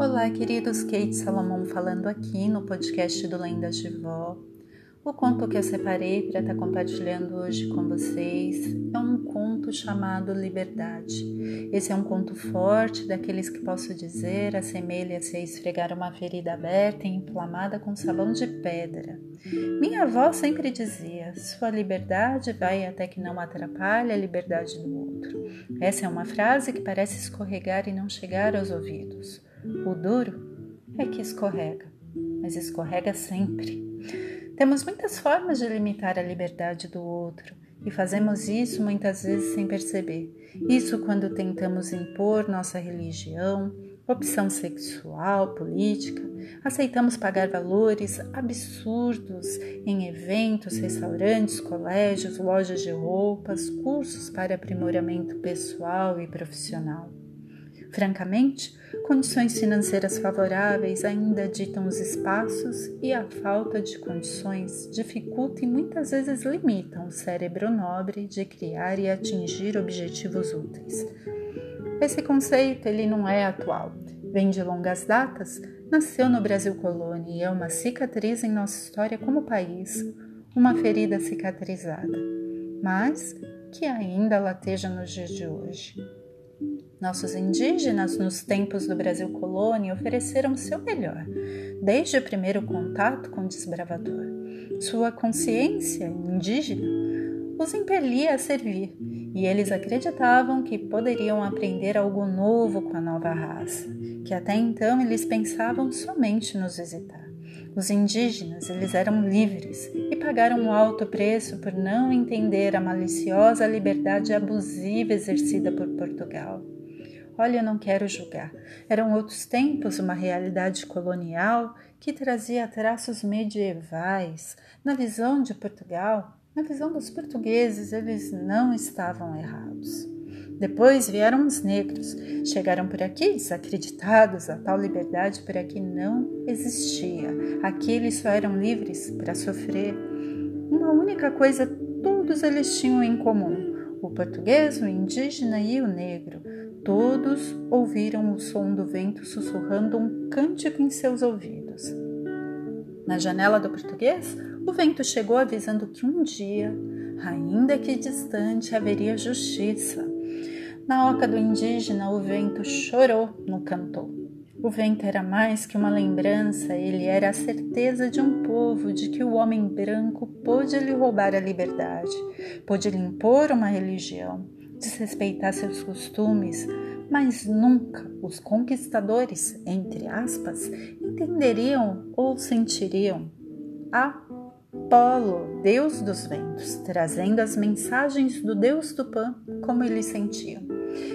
Olá, queridos, Kate Salomão falando aqui no podcast do Lendas de Vó. O conto que eu separei para estar tá compartilhando hoje com vocês é um conto chamado Liberdade. Esse é um conto forte, daqueles que posso dizer assemelha-se a esfregar uma ferida aberta e inflamada com sabão de pedra. Minha avó sempre dizia: sua liberdade vai até que não atrapalhe a liberdade do outro. Essa é uma frase que parece escorregar e não chegar aos ouvidos. O duro é que escorrega, mas escorrega sempre. Temos muitas formas de limitar a liberdade do outro e fazemos isso muitas vezes sem perceber. Isso quando tentamos impor nossa religião, opção sexual, política, aceitamos pagar valores absurdos em eventos, restaurantes, colégios, lojas de roupas, cursos para aprimoramento pessoal e profissional. Francamente, condições financeiras favoráveis ainda ditam os espaços e a falta de condições dificulta e muitas vezes limitam o cérebro nobre de criar e atingir objetivos úteis. Esse conceito ele não é atual, vem de longas datas, nasceu no Brasil colônia e é uma cicatriz em nossa história como país, uma ferida cicatrizada, mas que ainda lateja nos dias de hoje. Nossos indígenas, nos tempos do Brasil colônia, ofereceram seu melhor, desde o primeiro contato com o desbravador. Sua consciência indígena os impelia a servir, e eles acreditavam que poderiam aprender algo novo com a nova raça, que até então eles pensavam somente nos visitar. Os indígenas, eles eram livres e pagaram um alto preço por não entender a maliciosa liberdade abusiva exercida por Portugal. Olha, eu não quero julgar. Eram outros tempos, uma realidade colonial que trazia traços medievais. Na visão de Portugal, na visão dos portugueses, eles não estavam errados. Depois vieram os negros, chegaram por aqui desacreditados, a tal liberdade por aqui não existia. Aqui eles só eram livres para sofrer. Uma única coisa todos eles tinham em comum: o português, o indígena e o negro. Todos ouviram o som do vento sussurrando um cântico em seus ouvidos. Na janela do português, o vento chegou avisando que um dia, ainda que distante, haveria justiça. Na oca do indígena, o vento chorou no cantor. O vento era mais que uma lembrança, ele era a certeza de um povo de que o homem branco pôde lhe roubar a liberdade, pôde lhe impor uma religião, desrespeitar seus costumes, mas nunca os conquistadores, entre aspas, entenderiam ou sentiriam. Apolo, deus dos ventos, trazendo as mensagens do deus Tupã como eles sentiam.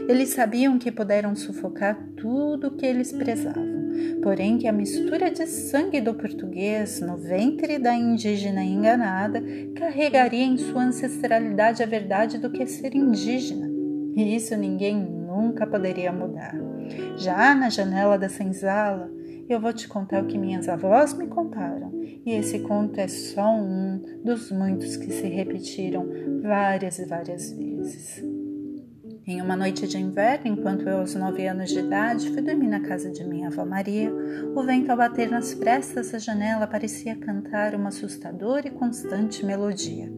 Eles sabiam que puderam sufocar tudo o que eles prezavam, porém que a mistura de sangue do português no ventre da indígena enganada carregaria em sua ancestralidade a verdade do que é ser indígena. E isso ninguém nunca poderia mudar. Já na janela da senzala, eu vou te contar o que minhas avós me contaram. E esse conto é só um dos muitos que se repetiram várias e várias vezes. Em uma noite de inverno, enquanto eu, aos nove anos de idade, fui dormir na casa de minha avó Maria, o vento ao bater nas frestas da janela parecia cantar uma assustadora e constante melodia.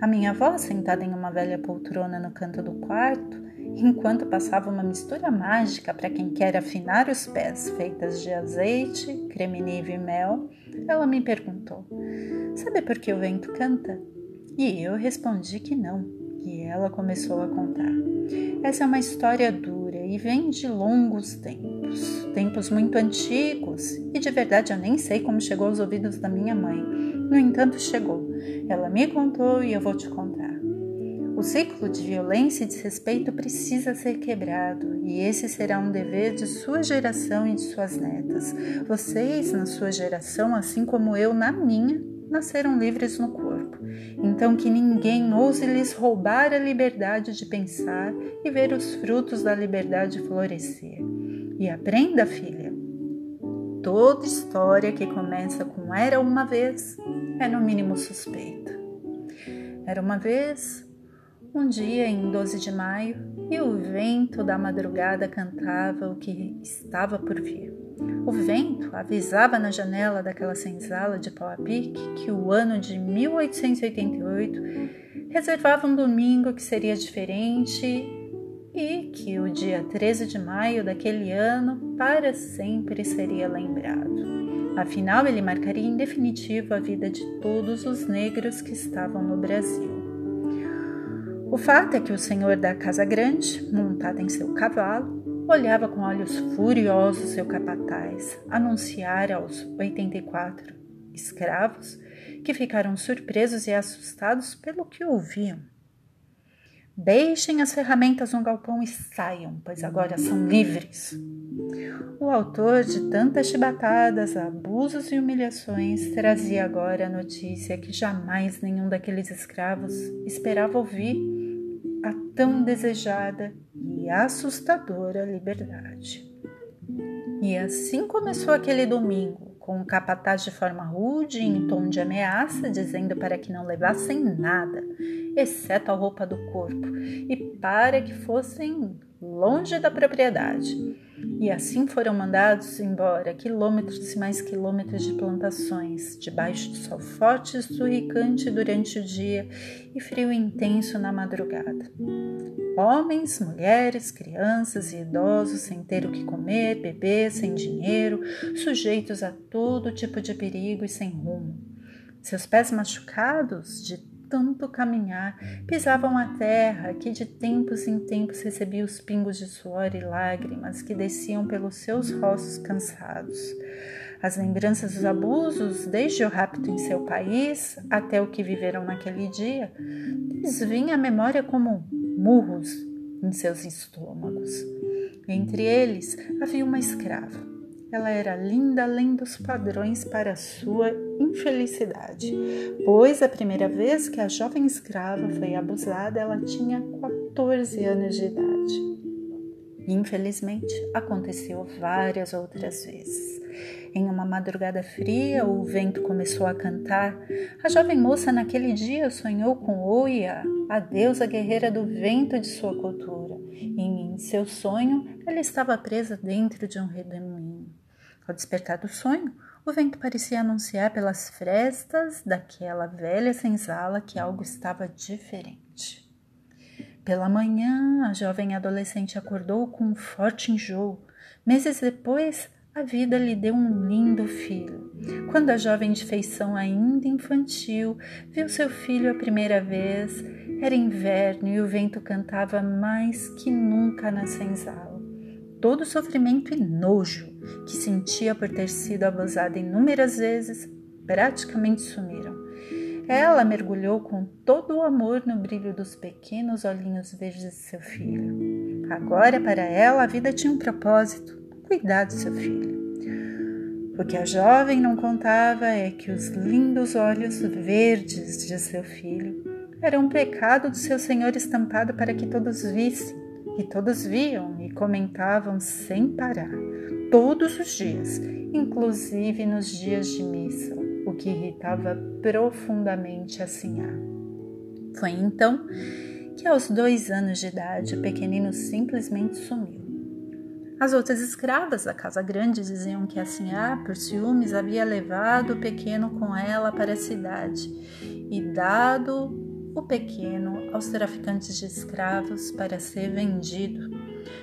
A minha avó, sentada em uma velha poltrona no canto do quarto, enquanto passava uma mistura mágica para quem quer afinar os pés, feitas de azeite, creme nive e mel, ela me perguntou: Sabe por que o vento canta? E eu respondi que não, e ela começou a contar. Essa é uma história dura e vem de longos tempos, tempos muito antigos, e de verdade eu nem sei como chegou aos ouvidos da minha mãe. No entanto, chegou. Ela me contou e eu vou te contar. O ciclo de violência e desrespeito precisa ser quebrado, e esse será um dever de sua geração e de suas netas. Vocês, na sua geração, assim como eu na minha, nasceram livres no corpo. Então, que ninguém ouse lhes roubar a liberdade de pensar e ver os frutos da liberdade florescer. E aprenda, filha. Toda história que começa com era uma vez é no mínimo suspeita. Era uma vez um dia em 12 de maio, e o vento da madrugada cantava o que estava por vir. O vento avisava na janela daquela senzala de pau a pique que o ano de 1888 reservava um domingo que seria diferente e que o dia 13 de maio daquele ano para sempre seria lembrado. Afinal, ele marcaria em definitivo a vida de todos os negros que estavam no Brasil. O fato é que o senhor da Casa Grande, montado em seu cavalo, olhava com olhos furiosos seu capataz anunciar aos 84 escravos que ficaram surpresos e assustados pelo que ouviam. Deixem as ferramentas no galpão e saiam, pois agora são livres. O autor de tantas chibatadas, abusos e humilhações trazia agora a notícia que jamais nenhum daqueles escravos esperava ouvir tão desejada e assustadora liberdade. E assim começou aquele domingo, com o capataz de forma rude e em tom de ameaça, dizendo para que não levassem nada, exceto a roupa do corpo, e para que fossem longe da propriedade. E assim foram mandados embora quilômetros e mais quilômetros de plantações, debaixo do sol forte e surricante durante o dia e frio intenso na madrugada. Homens, mulheres, crianças e idosos sem ter o que comer, beber, sem dinheiro, sujeitos a todo tipo de perigo e sem rumo. Seus pés machucados de tanto caminhar, pisavam a terra que de tempos em tempos recebia os pingos de suor e lágrimas que desciam pelos seus rostos cansados. As lembranças dos abusos, desde o rapto em seu país até o que viveram naquele dia, lhes vinha à memória como murros em seus estômagos. Entre eles havia uma escrava ela era linda além dos padrões para sua infelicidade, pois a primeira vez que a jovem escrava foi abusada, ela tinha 14 anos de idade. Infelizmente, aconteceu várias outras vezes. Em uma madrugada fria, o vento começou a cantar. A jovem moça naquele dia sonhou com Oia, a deusa guerreira do vento de sua cultura. E em seu sonho, ela estava presa dentro de um redemoinho. Ao despertar do sonho, o vento parecia anunciar pelas frestas daquela velha senzala que algo estava diferente. Pela manhã, a jovem adolescente acordou com um forte enjoo. Meses depois, a vida lhe deu um lindo filho. Quando a jovem de feição ainda infantil viu seu filho a primeira vez, era inverno e o vento cantava mais que nunca na senzala. Todo sofrimento e nojo que sentia por ter sido abusada inúmeras vezes praticamente sumiram. Ela mergulhou com todo o amor no brilho dos pequenos olhinhos verdes de seu filho. Agora, para ela, a vida tinha um propósito: cuidar do seu filho. O que a jovem não contava é que os lindos olhos verdes de seu filho eram um pecado do seu Senhor estampado para que todos vissem, e todos viam e comentavam sem parar todos os dias, inclusive nos dias de missa, o que irritava profundamente a Sinhá. Foi então que, aos dois anos de idade, o pequenino simplesmente sumiu. As outras escravas da casa grande diziam que a Sinhá, por ciúmes, havia levado o pequeno com ela para a cidade e dado o pequeno aos traficantes de escravos para ser vendido.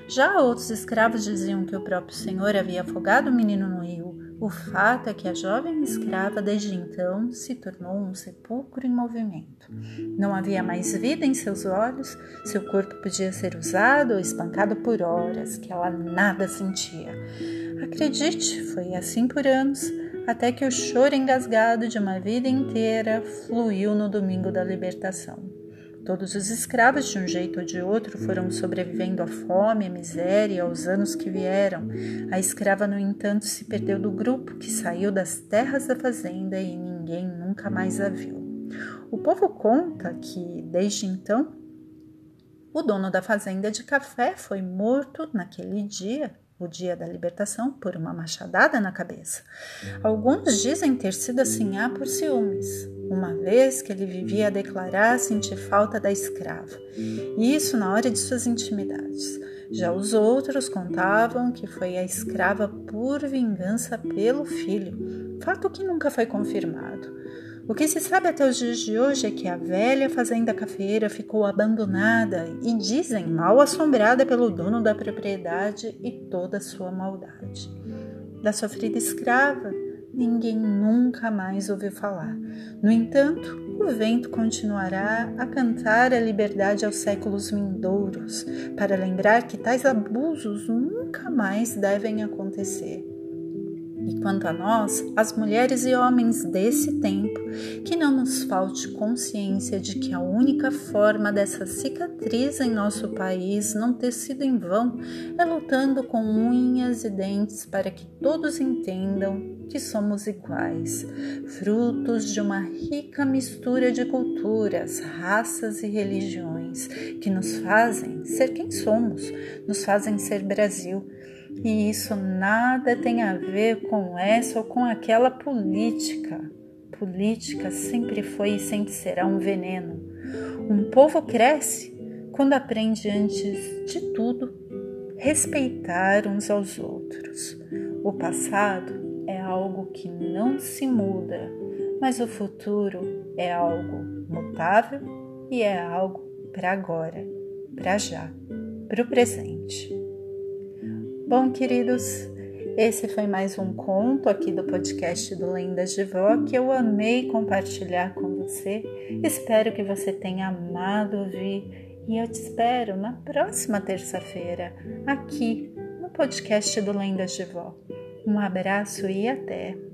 Já outros escravos diziam que o próprio Senhor havia afogado o menino no rio. O fato é que a jovem escrava desde então se tornou um sepulcro em movimento. Não havia mais vida em seus olhos, seu corpo podia ser usado ou espancado por horas, que ela nada sentia. Acredite, foi assim por anos, até que o choro engasgado de uma vida inteira fluiu no domingo da libertação. Todos os escravos, de um jeito ou de outro, foram sobrevivendo à fome, à miséria, aos anos que vieram. A escrava, no entanto, se perdeu do grupo que saiu das terras da fazenda e ninguém nunca mais a viu. O povo conta que, desde então, o dono da fazenda de café foi morto naquele dia o dia da libertação, por uma machadada na cabeça. Alguns dizem ter sido assim há por ciúmes, uma vez que ele vivia a declarar sentir falta da escrava, e isso na hora de suas intimidades. Já os outros contavam que foi a escrava por vingança pelo filho, fato que nunca foi confirmado. O que se sabe até os dias de hoje é que a velha fazenda cafeira ficou abandonada e dizem mal assombrada pelo dono da propriedade e toda a sua maldade. Da sofrida escrava, ninguém nunca mais ouviu falar. No entanto, o vento continuará a cantar a liberdade aos séculos vindouros, para lembrar que tais abusos nunca mais devem acontecer. E quanto a nós, as mulheres e homens desse tempo, que não nos falte consciência de que a única forma dessa cicatriz em nosso país não ter sido em vão é lutando com unhas e dentes para que todos entendam que somos iguais, frutos de uma rica mistura de culturas, raças e religiões que nos fazem ser quem somos, nos fazem ser Brasil e isso nada tem a ver com essa ou com aquela política. Política sempre foi e sempre será um veneno. Um povo cresce quando aprende, antes de tudo, respeitar uns aos outros. O passado é algo que não se muda, mas o futuro é algo mutável e é algo para agora, para já, para o presente. Bom, queridos, esse foi mais um conto aqui do podcast do Lendas de Vó que eu amei compartilhar com você. Espero que você tenha amado ouvir e eu te espero na próxima terça-feira aqui no podcast do Lendas de Vó. Um abraço e até!